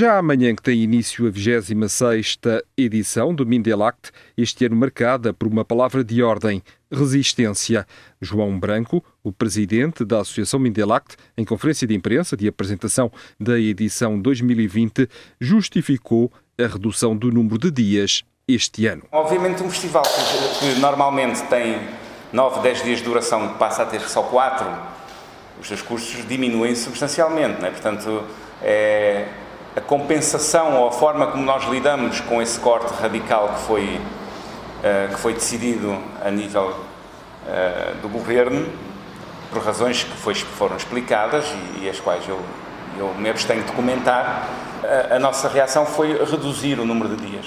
Já amanhã que tem início a 26 edição do Mindelact, este ano marcada por uma palavra de ordem, resistência. João Branco, o presidente da Associação Mindelact, em conferência de imprensa de apresentação da edição 2020, justificou a redução do número de dias este ano. Obviamente um festival que, que normalmente tem 9, 10 dias de duração passa a ter só 4, os seus custos diminuem substancialmente, não é? portanto é, a compensação ou a forma como nós lidamos com esse corte radical que foi, uh, que foi decidido a nível uh, do governo, por razões que foi, foram explicadas e, e, as quais eu, eu me abstenho de comentar, a, a, nossa reação foi reduzir o número de dias.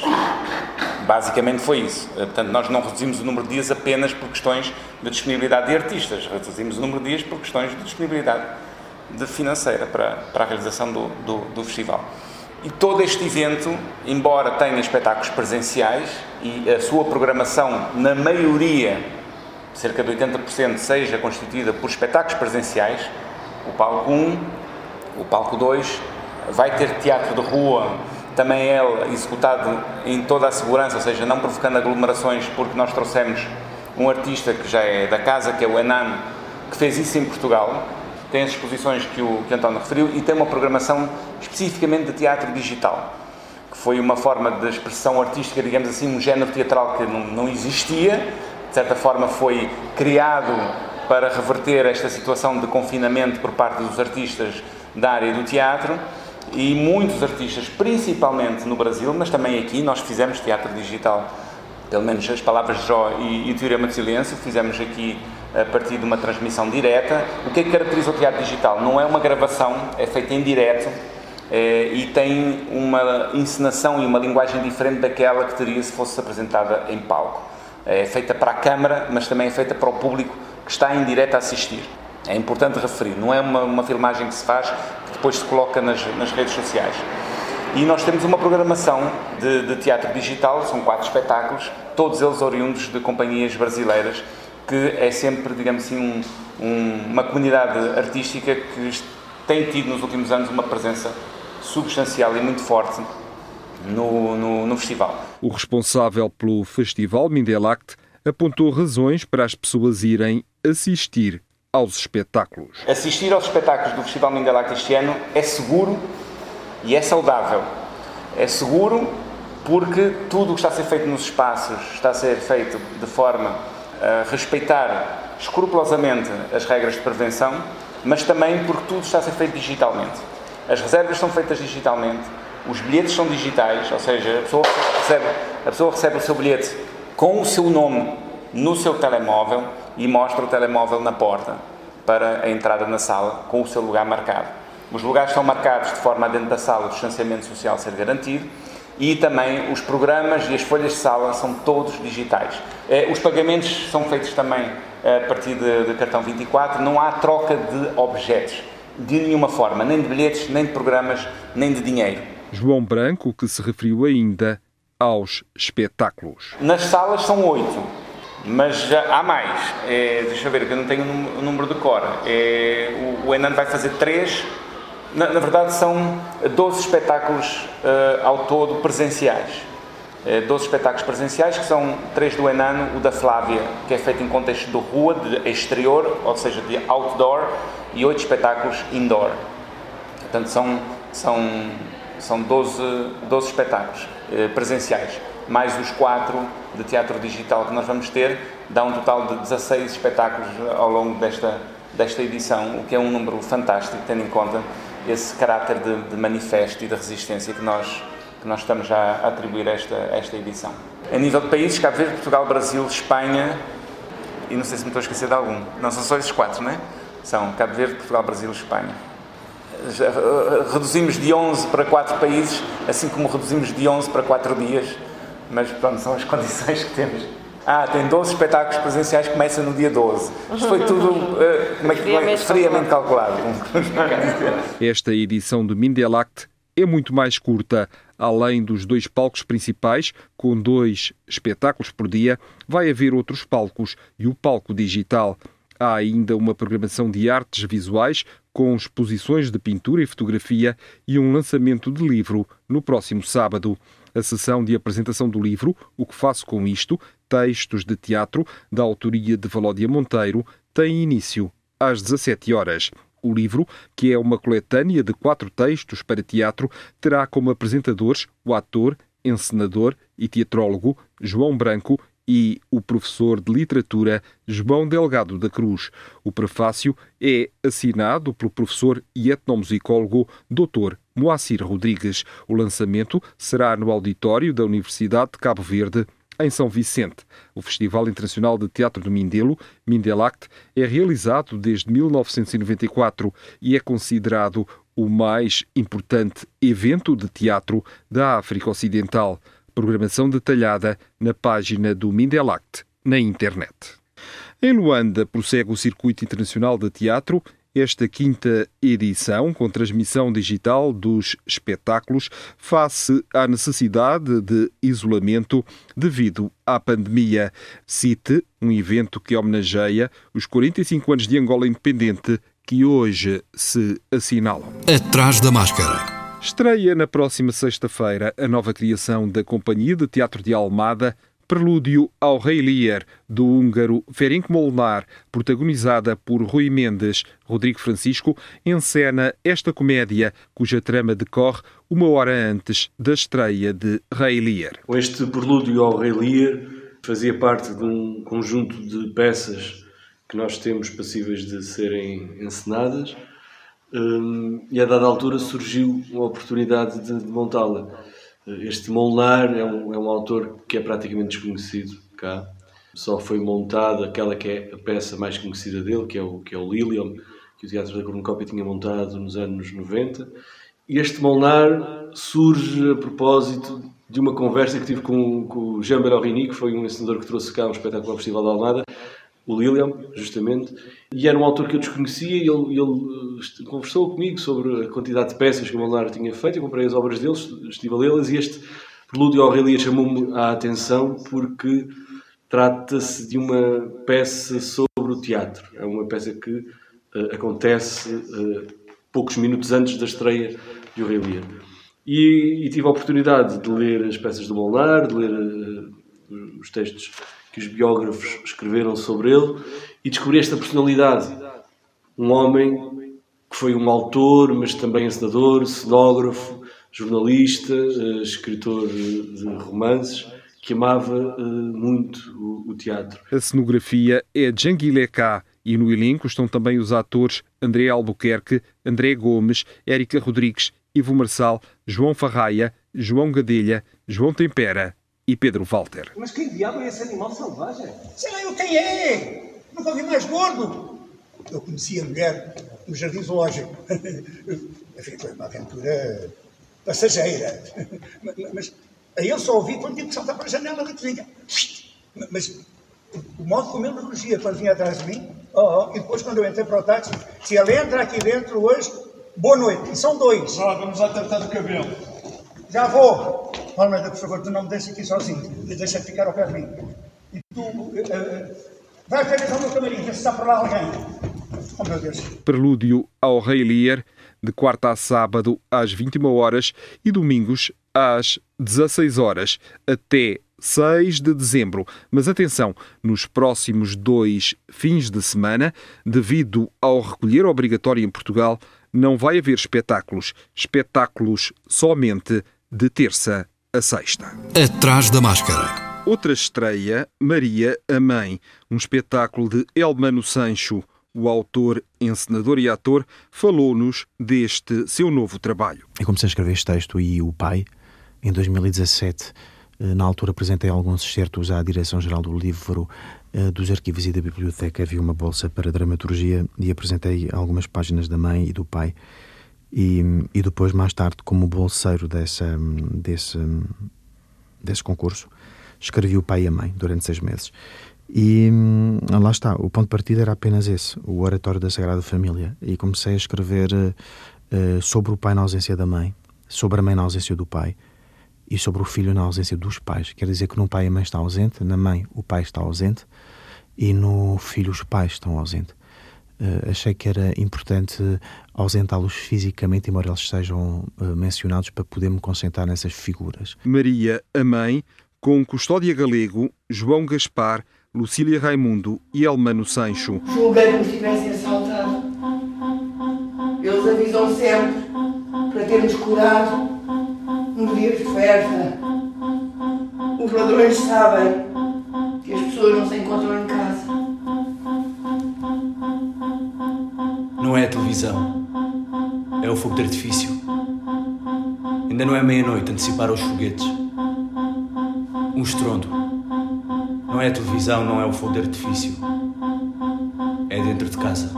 Basicamente foi isso. Eh, portanto, nós não reduzimos o número de dias apenas por questões de disponibilidade de artistas, reduzimos o número de dias por questões de disponibilidade de financeira para, para a realização do, do, do festival. E todo este evento, embora tenha espetáculos presenciais e a sua programação, na maioria, cerca de 80%, seja constituída por espetáculos presenciais, o palco 1, o palco 2, vai ter teatro de rua, também ele executado em toda a segurança, ou seja, não provocando aglomerações, porque nós trouxemos um artista que já é da casa, que é o Enan, que fez isso em Portugal, tem as exposições que o, que o António referiu e tem uma programação especificamente de teatro digital, que foi uma forma de expressão artística, digamos assim, um género teatral que não, não existia, de certa forma foi criado para reverter esta situação de confinamento por parte dos artistas da área do teatro e muitos artistas, principalmente no Brasil, mas também aqui, nós fizemos teatro digital, pelo menos as palavras de Jó e, e Teorema de Silêncio, fizemos aqui a partir de uma transmissão direta. O que é que caracteriza o teatro digital? Não é uma gravação, é feita em direto eh, e tem uma encenação e uma linguagem diferente daquela que teria se fosse apresentada em palco. É feita para a câmara, mas também é feita para o público que está em direto a assistir. É importante referir, não é uma, uma filmagem que se faz que depois se coloca nas, nas redes sociais. E nós temos uma programação de, de teatro digital, são quatro espetáculos, todos eles oriundos de companhias brasileiras que é sempre, digamos assim, um, um, uma comunidade artística que tem tido nos últimos anos uma presença substancial e muito forte no, no, no festival. O responsável pelo festival, Mindelact, apontou razões para as pessoas irem assistir aos espetáculos. Assistir aos espetáculos do Festival Mindelact este ano é seguro e é saudável. É seguro porque tudo o que está a ser feito nos espaços está a ser feito de forma respeitar escrupulosamente as regras de prevenção, mas também porque tudo está a ser feito digitalmente. As reservas são feitas digitalmente, os bilhetes são digitais, ou seja, a pessoa recebe, a pessoa recebe o seu bilhete com o seu nome no seu telemóvel e mostra o telemóvel na porta para a entrada na sala com o seu lugar marcado. Os lugares são marcados de forma a dentro da sala o distanciamento social ser garantido e também os programas e as folhas de sala são todos digitais. Eh, os pagamentos são feitos também eh, a partir de, de cartão 24, não há troca de objetos de nenhuma forma, nem de bilhetes, nem de programas, nem de dinheiro. João Branco, que se referiu ainda aos espetáculos. Nas salas são oito, mas há mais. É, deixa eu ver, que eu não tenho o número de cor. É, o, o Enan vai fazer três na, na verdade, são 12 espetáculos uh, ao todo presenciais. Uh, eh, 12 espetáculos presenciais, que são três do Enano, o da Flávia, que é feito em contexto de rua, de exterior, ou seja, de outdoor, e oito espetáculos indoor. Portanto, são, são, são 12, 12 espetáculos uh, presenciais, mais os quatro de teatro digital que nós vamos ter, dá um total de 16 espetáculos ao longo desta, desta edição, o que é um número fantástico, tendo em conta esse caráter de, de, manifesto e de resistência que nós, que nós estamos a atribuir a esta, a esta edição. A nível de países, Cabo Verde, Portugal, Brasil, Espanha, e não sei se me estou a esquecer de algum. Não são só esses quatro, não é? São Cabo Verde, Portugal, Brasil e Espanha. Reduzimos de 11 para 4 países, assim como reduzimos de 11 para 4 dias, mas pronto, são as condições que temos. Ah, tem 12 espetáculos presenciais que começam no dia 12. Isto foi tudo uh, friamente, friamente calculado. Esta edição do Mindelact é muito mais curta. Além dos dois palcos principais, com dois espetáculos por dia, vai haver outros palcos e o palco digital. Há ainda uma programação de artes visuais com exposições de pintura e fotografia e um lançamento de livro no próximo sábado. A sessão de apresentação do livro O que faço com isto, textos de teatro da autoria de Valódia Monteiro, tem início às 17 horas. O livro, que é uma coletânea de quatro textos para teatro, terá como apresentadores o ator, encenador e teatrólogo João Branco e o professor de literatura João Delgado da Cruz. O prefácio é assinado pelo professor e etnomusicólogo Dr. Moacir Rodrigues. O lançamento será no auditório da Universidade de Cabo Verde, em São Vicente. O Festival Internacional de Teatro do Mindelo, Mindelact, é realizado desde 1994 e é considerado o mais importante evento de teatro da África Ocidental. Programação detalhada na página do Mindelact na internet. Em Luanda prossegue o Circuito Internacional de Teatro esta quinta edição, com transmissão digital dos espetáculos, face à necessidade de isolamento devido à pandemia. Cite um evento que homenageia os 45 anos de Angola independente que hoje se assinalam. Atrás da máscara. Estreia na próxima sexta-feira a nova criação da Companhia de Teatro de Almada, Prelúdio ao Rei Lear, do húngaro Ferenc Molnar, protagonizada por Rui Mendes. Rodrigo Francisco encena esta comédia, cuja trama decorre uma hora antes da estreia de Rei Lear. Este Prelúdio ao Rei Lear fazia parte de um conjunto de peças que nós temos passíveis de serem encenadas um, e a dada altura surgiu uma oportunidade de, de montá-la. Este Molnar é um, é um autor que é praticamente desconhecido cá. Só foi montada aquela que é a peça mais conhecida dele, que é o, que é o Lilium, que o Teatro da Cornucópia tinha montado nos anos 90. E este Molnar surge a propósito de uma conversa que tive com, com o Jean Berorrini, que foi um ensinador que trouxe cá um espetáculo ao Festival da Almada, o Lilian, justamente, e era um autor que eu desconhecia e ele, ele eh, conversou comigo sobre a quantidade de peças que o Molnar tinha feito, eu comprei as obras dele, estive a lê-las e este Prelúdio Aurelia chamou-me a atenção porque trata-se de uma peça sobre o teatro. É uma peça que uh, acontece uh, poucos minutos antes da estreia de Aurelia. E, e, tive a oportunidade de ler as peças do Molnar, de ler uh, os textos que os biógrafos escreveram sobre ele e descobri esta personalidade. Um homem que foi um autor, mas também encenador, cenógrafo, jornalista, eh, escritor de romances, que amava eh, muito o, teatro. A cenografia é de Janguilé K e no elenco estão também os atores André Albuquerque, André Gomes, Érica Rodrigues, Ivo Marçal, João Farraia, João Gadelha, João Tempera e Pedro Walter. Mas quem diabo é esse animal selvagem? Sei lá eu quem é! Nunca vi mais gordo! Eu conheci a mulher no jardim zoológico. Enfim, foi uma aventura passageira. Mas a ele só ouvi quando tive que saltar para a janela da cozinha. Mas o modo como ele rugia quando vinha atrás de mim, oh, oh, e depois quando eu entrei para o táxi, se ele entra aqui dentro hoje, boa noite. E são dois. Ah, vamos lá tratar do cabelo. Já vou. Almeida, por favor, tu não me deixes aqui sozinho. Deixa de ficar ao pé de mim. E tu uh, vai férias ao meu camarim, ver se está por lá alguém. Oh, meu Deus. Prelúdio ao Rei Lear, de quarta a sábado às 21 horas e domingos às 16 horas, até 6 de dezembro. Mas atenção, nos próximos dois fins de semana, devido ao recolher obrigatório em Portugal, não vai haver espetáculos. Espetáculos somente de terça a sexta. Atrás da máscara. Outra estreia, Maria, a Mãe, um espetáculo de Elmano Sancho. O autor, encenador e ator falou-nos deste seu novo trabalho. Eu comecei a escrever este texto e o pai, em 2017, eh, na altura apresentei alguns excertos à Direção-Geral do Livro uh, dos arquivos e da biblioteca havia uma bolsa para dramaturgia e apresentei algumas páginas da mãe e do pai. E, e depois, mais tarde, como bolseiro dessa, desse, desse concurso, escrevi o pai e a mãe durante seis meses. E lá está, o ponto de partida era apenas esse, o Oratório da Sagrada Família. E comecei a escrever uh, sobre o pai na ausência da mãe, sobre a mãe na ausência do pai e sobre o filho na ausência dos pais. Quer dizer que no pai a mãe está ausente, na mãe o pai está ausente e no filho os pais estão ausentes. Uh, achei que era importante ausentá-los fisicamente, embora eles sejam uh, mencionados, para poder me concentrar nessas figuras. Maria, a mãe, com Custódia Galego, João Gaspar, Lucília Raimundo e Elmano Sancho. Julguei como se tivessem assaltado. Eles avisam sempre para termos cuidado no dia de festa. Os ladrões sabem artifício. Ainda não é meia-noite, anteciparam os foguetes. Um estrondo. Não é a televisão, não é o fogo de artifício. É dentro de casa.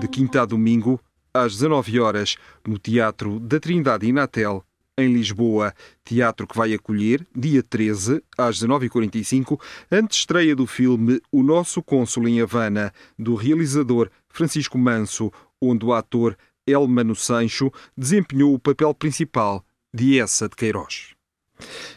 De quinta a domingo, às 19 horas, no Teatro da Trindade Inatel, em Lisboa. Teatro que vai acolher, dia 13, às 19h45, estreia do filme O Nosso Cônsul em Havana, do realizador Francisco Manso, onde o ator Elmano Sancho desempenhou o papel principal de Essa de Queiroz.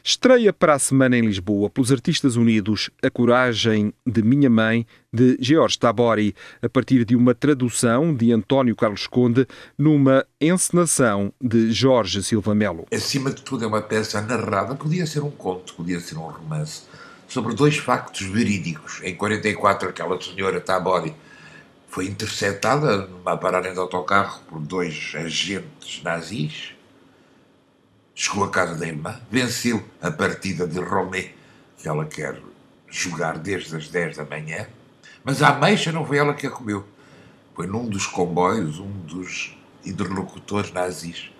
Estreia para a semana em Lisboa pelos Artistas Unidos A Coragem de Minha Mãe, de George Tabori, a partir de uma tradução de António Carlos Conde numa encenação de Jorge Silva Melo. Acima de tudo, é uma peça narrada, podia ser um conto, podia ser um romance, sobre dois factos verídicos. Em 44, aquela senhora Tabori foi interceptada numa paragem de autocarro por dois agentes nazis Chegou à casa da irmã, venceu a partida de Romé, que ela quer jogar desde as 10 da manhã, mas a ameixa não foi ela que a comeu. Foi num dos comboios, um dos interlocutores nazis.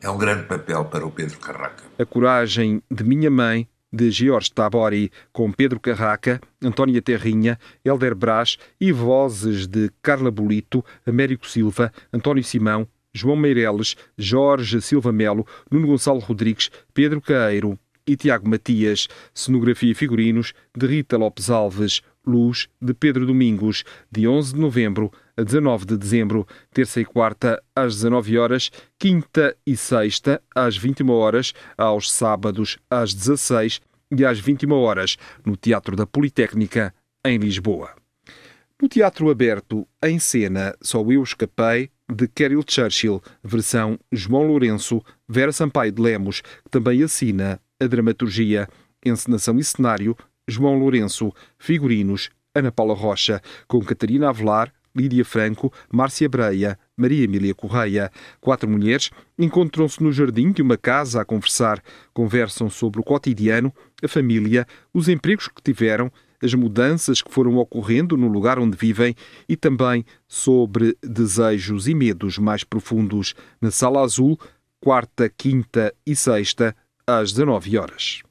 É um grande papel para o Pedro Carraca. A coragem de minha mãe, de George Tabori, com Pedro Carraca, Antónia Terrinha, Helder Brás e vozes de Carla Bolito, Américo Silva, António Simão, João Meireles, Jorge Silva Melo, Nuno Gonçalo Rodrigues, Pedro Caeiro e Tiago Matias. Cenografia e figurinos de Rita Lopes Alves. Luz de Pedro Domingos, de 11 de novembro a 19 de dezembro, terça e quarta às 19 horas, quinta e sexta às 21 horas, aos sábados às 16 e às 21 horas, no Teatro da Politécnica, em Lisboa. No Teatro Aberto, em cena, Só Eu Escapei, de Carol Churchill, versão João Lourenço, Vera Sampaio de Lemos, que também assina a dramaturgia, encenação e cenário, João Lourenço, figurinos, Ana Paula Rocha, com Catarina Avelar, Lídia Franco, Márcia Breia, Maria Emília Correia. Quatro mulheres encontram-se no jardim de uma casa a conversar. Conversam sobre o cotidiano, a família, os empregos que tiveram as mudanças que foram ocorrendo no lugar onde vivem e também sobre desejos e medos mais profundos na Sala Azul, quarta, quinta e sexta, às 19 horas.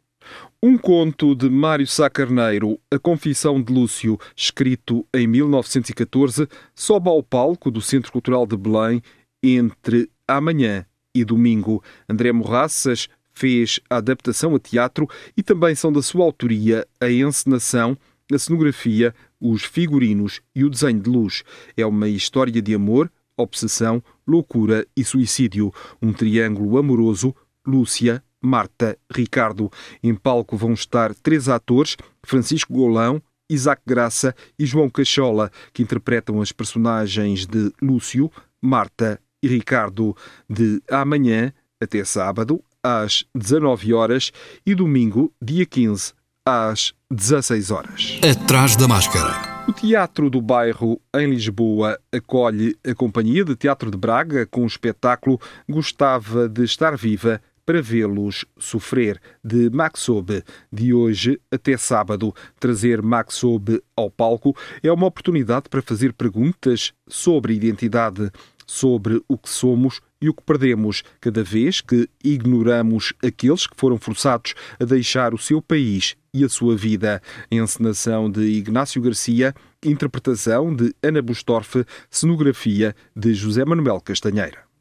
Um conto de Mário Sá Carneiro, A Confissão de Lúcio, escrito em 1914, sobe ao palco do Centro Cultural de Belém entre amanhã e domingo. André Morraças fez a adaptação a teatro e também são da sua autoria a encenação, a cenografia, os figurinos e o desenho de luz. É uma história de amor, obsessão, loucura e suicídio. Um triângulo amoroso, Lúcia, Marta, Ricardo. Em palco vão estar três atores: Francisco Golão, Isaac Graça e João Cachola, que interpretam as personagens de Lúcio, Marta e Ricardo. De amanhã até sábado, às 19 horas e domingo, dia 15, às 16 horas. Atrás da máscara. O Teatro do Bairro, em Lisboa, acolhe a Companhia de Teatro de Braga com o espetáculo Gostava de Estar Viva para vê-los sofrer, de Maxobe. De hoje até sábado, trazer Maxobe ao palco é uma oportunidade para fazer perguntas sobre identidade, sobre o que somos e o que perdemos cada vez que ignoramos aqueles que foram forçados a deixar o seu país e a sua vida. Encenação de Ignácio Garcia, interpretação de Ana Bustorff, cenografia de José Manuel Castanheira.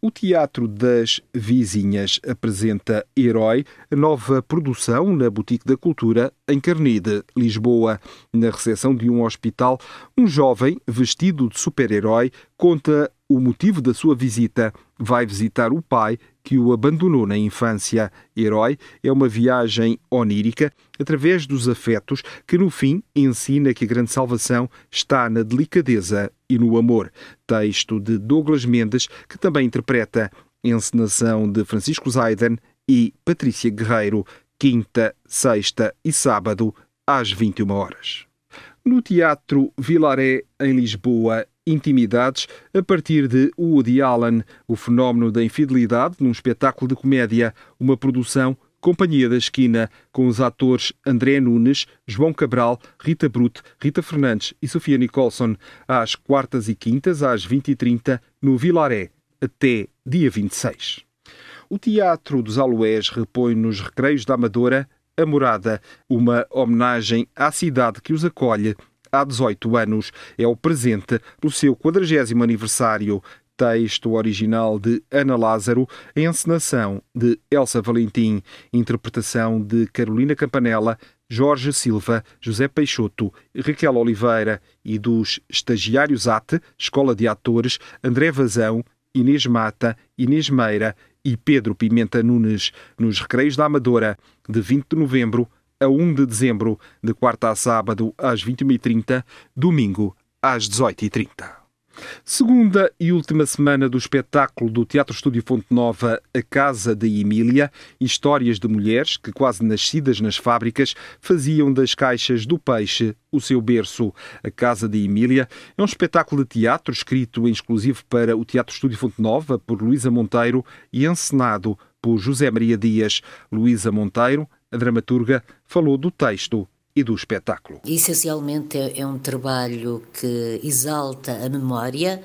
O Teatro das Vizinhas apresenta Herói, nova produção na Boutique da Cultura, em Carnide, Lisboa. Na recepção de um hospital, um jovem, vestido de super-herói, conta o motivo da sua visita. Vai visitar o pai que o abandonou na infância. Herói é uma viagem onírica através dos afetos que, no fim, ensina que a grande salvação está na delicadeza e no amor. Texto de Douglas Mendes, que também interpreta encenação de Francisco Zaiden e Patrícia Guerreiro, quinta, sexta e sábado, às 21 horas. No Teatro Vilaré, em Lisboa, Intimidades, a partir de Woody Allen, o fenómeno da infidelidade num espetáculo de comédia, uma produção Companhia da Esquina, com os atores André Nunes, João Cabral, Rita Brute, Rita Fernandes e Sofia Nicholson, às quartas e quintas, às 20h30, no Vilaré, até dia 26. O Teatro dos Aloés repõe nos Recreios da Amadora a Morada, uma homenagem à cidade que os acolhe há 18 anos. É o presente do seu 40 aniversário. Texto original de Ana Lázaro, encenação de Elsa Valentim, interpretação de Carolina Campanella, Jorge Silva, José Peixoto, Raquel Oliveira e dos estagiários ATE, Escola de Atores, André Vazão, Inês Mata, Inês Meira e Pedro Pimenta Nunes, nos Recreios da Amadora, de 20 de novembro a 1 de dezembro, de quarta a sábado às 21h30, domingo às 18h30. Segunda e última semana do espetáculo do Teatro Estúdio Fonte Nova A Casa de Emília, histórias de mulheres que, quase nascidas nas fábricas, faziam das caixas do peixe o seu berço. A Casa de Emília é um espetáculo de teatro escrito em exclusivo para o Teatro Estúdio Fonte Nova por Luísa Monteiro e encenado por José Maria Dias. Luísa Monteiro, a dramaturga, falou do texto e do espetáculo. Essencialmente é, é um trabalho que exalta a memória,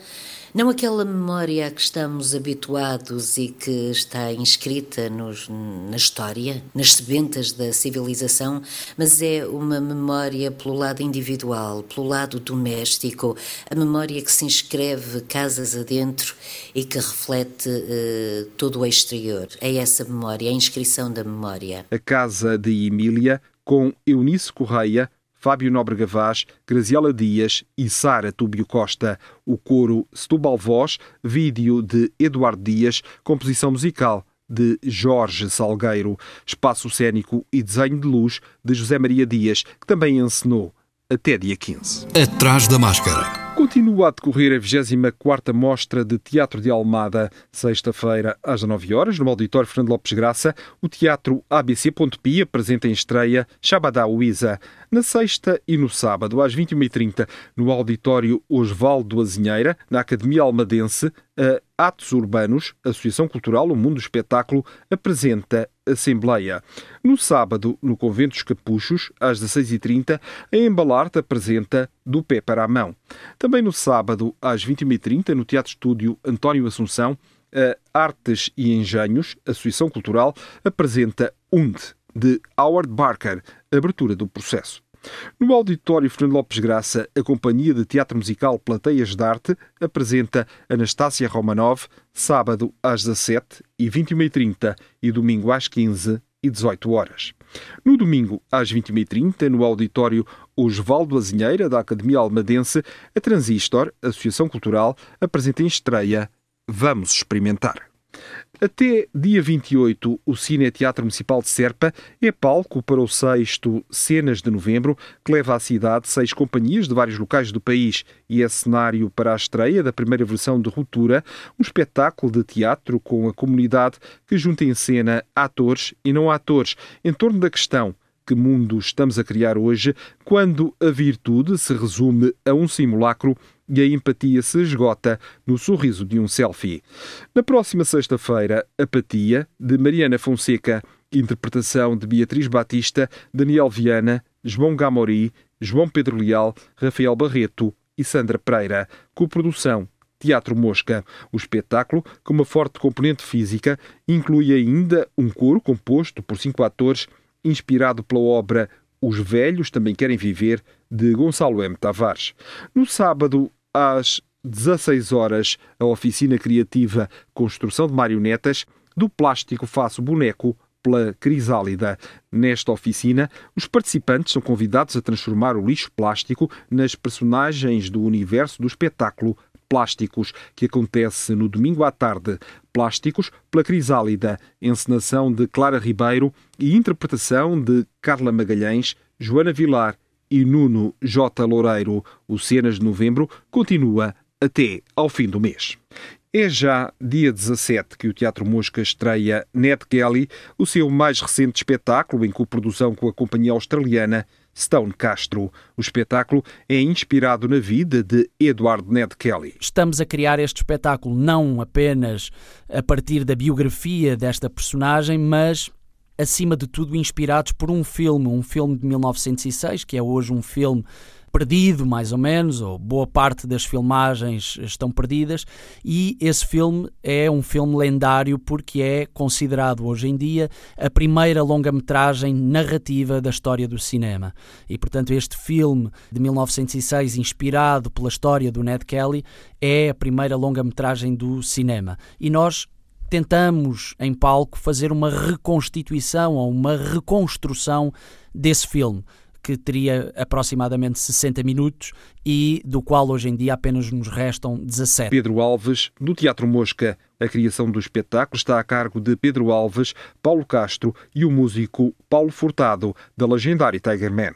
não aquela memória a que estamos habituados e que está inscrita nos, na história, nas sebentas da civilização, mas é uma memória pelo lado individual, pelo lado doméstico, a memória que se inscreve casas adentro e que reflete uh, todo o exterior. É essa memória, a inscrição da memória. A casa de Emília com Eunice Correia, Fábio Nóbrega Vaz, Graziela Dias e Sara Túbio Costa. O coro Setúbal Voz, vídeo de Eduardo Dias, composição musical de Jorge Salgueiro, espaço cênico e desenho de luz de José Maria Dias, que também encenou até dia 15. Atrás da máscara. Continua a decorrer a 24ª Mostra de Teatro de Almada, sexta-feira às 9 horas, no Auditório Fernando Lopes Graça, o Teatro ABC Pi apresenta em estreia Shabadá Uiza. Na sexta e no sábado, às 21h30, no Auditório Osvaldo Azinheira, na Academia Almadense, a Atos Urbanos, Associação Cultural O Mundo do Espetáculo, apresenta Assembleia. No sábado, no Convento dos Capuchos, às 16h30, a Embalarte apresenta Do Pé para a Mão. Também no sábado, às 21h30, no Teatro Estúdio António Assunção, a Artes e Engenhos, Associação Cultural, apresenta UND, de Howard Barker, abertura do processo. No Auditório Fernando Lopes Graça, a Companhia de Teatro Musical Plateias de Arte apresenta Anastácia Romanov, sábado às 17 e 21h30 e domingo às 15 e 18 horas. No domingo, às 21h30, no auditório Osvaldo Azinheira, da Academia Almadense, a Transistor, Associação Cultural, apresenta em estreia Vamos Experimentar. Até dia 28, o Cine Teatro Municipal de Serpa é palco para o sexto Cenas de Novembro, que leva à cidade seis companhias de vários locais do país. E é cenário para a estreia da primeira versão de Ruptura, um espetáculo de teatro com a comunidade que junta em cena atores e não atores. Em torno da questão que mundo estamos a criar hoje quando a virtude se resume a um simulacro e a empatia se esgota no sorriso de um selfie. Na próxima sexta-feira, Apatia, de Mariana Fonseca, interpretação de Beatriz Batista, Daniel Viana, João Gamori, João Pedro Leal, Rafael Barreto e Sandra Pereira, coprodução Teatro Mosca. O espetáculo, com uma forte componente física, inclui ainda um coro composto por cinco atores inspirado pela obra Os Velhos Também Querem Viver, de Gonçalo M. Tavares. No sábado, às 16 horas, a oficina criativa Construção de Marionetas, do plástico faço boneco, pela Crisálida. Nesta oficina, os participantes são convidados a transformar o lixo plástico nas personagens do universo do espetáculo Plásticos, que acontece no domingo à tarde. Plásticos pela Crisálida, encenação de Clara Ribeiro e interpretação de Carla Magalhães, Joana Vilar e Nuno J. Loureiro. O Cenas de Novembro continua até ao fim do mês. É já dia 17 que o Teatro Mosca estreia Ned Kelly, o seu mais recente espetáculo em coprodução com a companhia australiana Stone Castro. O espetáculo é inspirado na vida de Edward Ned Kelly. Estamos a criar este espetáculo não apenas a partir da biografia desta personagem, mas acima de tudo inspirados por um filme, um filme de 1906, que é hoje um filme perdido, mais ou menos, ou boa parte das filmagens estão perdidas, e esse filme é um filme lendário porque é considerado hoje em dia a primeira longa-metragem narrativa da história do cinema. E, portanto, este filme de 1906, inspirado pela história do Ned Kelly, é a primeira longa-metragem do cinema. E nós tentamos em palco fazer uma reconstituição ou uma reconstrução desse filme que teria aproximadamente 60 minutos e do qual hoje em dia apenas nos restam 17. Pedro Alves, do Teatro Mosca. A criação do espetáculo está a cargo de Pedro Alves, Paulo Castro e o músico Paulo Furtado, da legendária Tiger Man.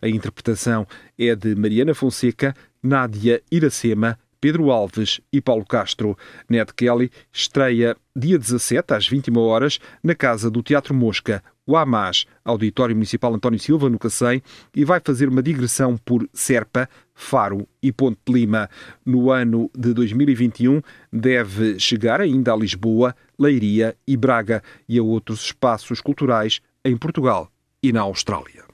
A interpretação é de Mariana Fonseca, Nádia Iracema, Pedro Alves e Paulo Castro. Ned Kelly estreia dia 17 às 21 horas na Casa do Teatro Mosca, o AMAS, Auditório Municipal António Silva, no Cacém, e vai fazer uma digressão por Serpa, Faro e Ponte de Lima. No ano de 2021, deve chegar ainda a Lisboa, Leiria e Braga e a outros espaços culturais em Portugal e na Austrália.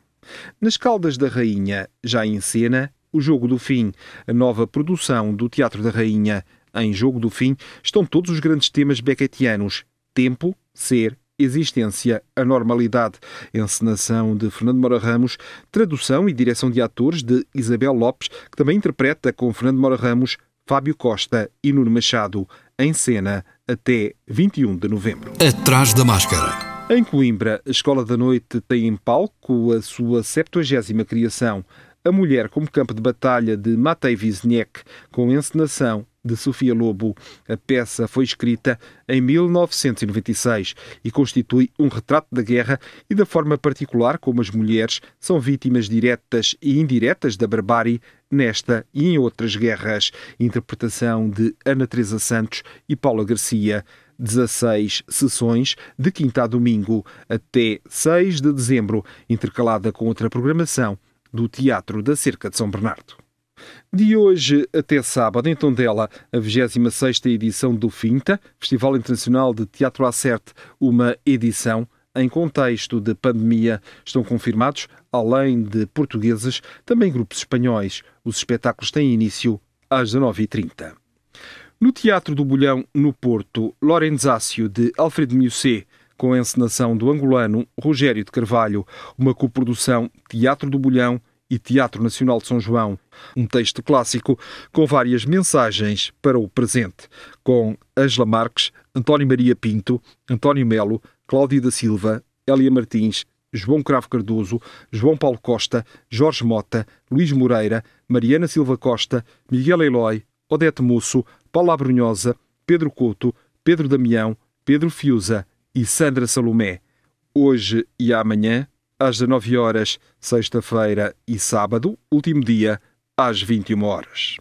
Nas Caldas da Rainha, já em cena, O Jogo do Fim, a nova produção do Teatro da Rainha. Em Jogo do Fim estão todos os grandes temas beckettianos: tempo, ser, Existência, a Normalidade, encenação de Fernando Mora Ramos, tradução e direção de atores de Isabel Lopes, que também interpreta com Fernando Mora Ramos, Fábio Costa e Nuno Machado, em cena até 21 de novembro. Atrás da máscara. Em Coimbra, a Escola da Noite tem em palco a sua 70 criação, A Mulher como Campo de Batalha de Matei Wisniewski, com encenação de Sofia Lobo. A peça foi escrita em 1996 e constitui um retrato da guerra e da forma particular como as mulheres são vítimas diretas e indiretas da barbárie nesta e em outras guerras. Interpretação de Ana Teresa Santos e Paula Garcia. 16 sessões de quinta a domingo até 6 de dezembro, intercalada com outra programação do Teatro da Cerca de São Bernardo. De hoje até sábado, em Tondela, a 26ª edição do FINTA, Festival Internacional de Teatro à Certe, uma edição em contexto de pandemia. Estão confirmados, além de portugueses, também grupos espanhóis. Os espetáculos têm início às 19h30. No Teatro do Bolhão, no Porto, Lorenzácio, de Alfredo Musset, com a encenação do angolano Rogério de Carvalho, uma coprodução Teatro do Bolhão e Teatro Nacional de São João. Um texto clássico com várias mensagens para o presente, com Angela Marques, António Maria Pinto, António Melo, Cláudia da Silva, Elia Martins, João Cravo Cardoso, João Paulo Costa, Jorge Mota, Luís Moreira, Mariana Silva Costa, Miguel Eloy, Odete Musso, Paula Brunhosa, Pedro Couto, Pedro Damião, Pedro Fiuza e Sandra Salomé. Hoje e amanhã às 19 horas, sexta-feira e sábado, último dia, às 21 horas.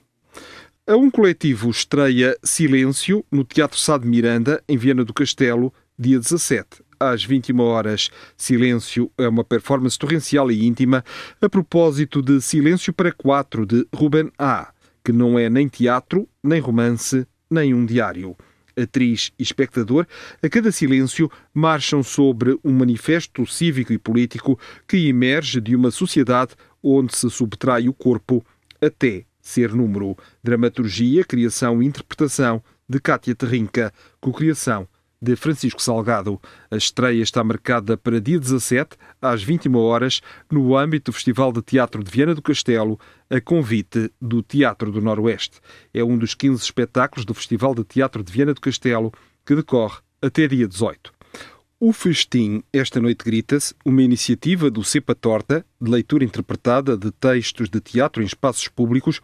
A um coletivo estreia Silêncio no Teatro Sá de Miranda, em Viana do Castelo, dia 17, às 21 horas. Silêncio é uma performance torrencial e íntima a propósito de Silêncio para Quatro, de Ruben A., que não é nem teatro, nem romance, nem um diário atriz e espectador, a cada silêncio marcham sobre um manifesto cívico e político que emerge de uma sociedade onde se subtrai o corpo até ser número. Dramaturgia, criação e interpretação de Cátia Terrinca, co-criação de Francisco Salgado. A estreia está marcada para dia 17, às 21 horas, no âmbito do Festival de Teatro de Viana do Castelo, a convite do Teatro do Noroeste. É um dos 15 espetáculos do Festival de Teatro de Viana do Castelo que decorre até dia 18. O Festim Esta Noite Grita-se, uma iniciativa do Cepa Torta, de leitura interpretada de textos de teatro em espaços públicos,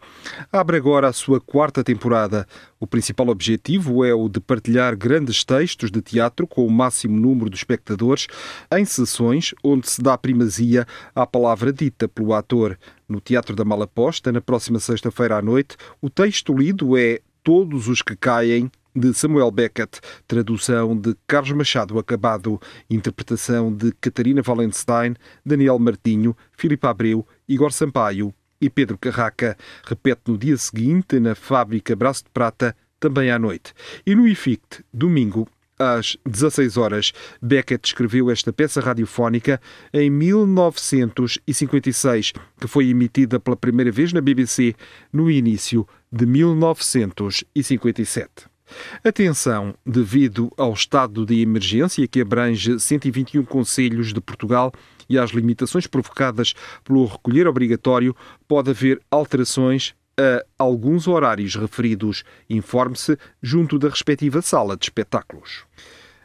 abre agora a sua quarta temporada. O principal objetivo é o de partilhar grandes textos de teatro com o máximo número de espectadores em sessões onde se dá primazia à palavra dita pelo ator. No Teatro da Malaposta, na próxima sexta-feira à noite, o texto lido é Todos os que caem de Samuel Beckett, tradução de Carlos Machado Acabado, interpretação de Catarina Valenstein, Daniel Martinho, Filipe Abreu, Igor Sampaio e Pedro Carraca. Repete no dia seguinte na fábrica Braço de Prata, também à noite. E no IFICT, domingo, às 16 horas, Beckett escreveu esta peça radiofónica em 1956, que foi emitida pela primeira vez na BBC no início de 1957. Atenção, devido ao estado de emergência que abrange 121 conselhos de Portugal e às limitações provocadas pelo recolher obrigatório, pode haver alterações a alguns horários referidos. Informe-se junto da respectiva sala de espetáculos.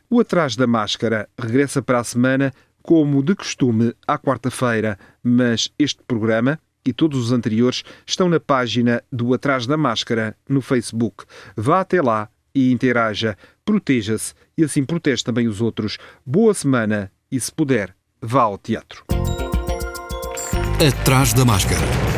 O Atrás da Máscara regressa para a semana, como de costume, à quarta-feira, mas este programa e todos os anteriores estão na página do Atrás da Máscara no Facebook. Vá até lá e interaja, proteja-se e assim protege também os outros. Boa semana e, se puder, vá ao teatro. Atrás da Máscara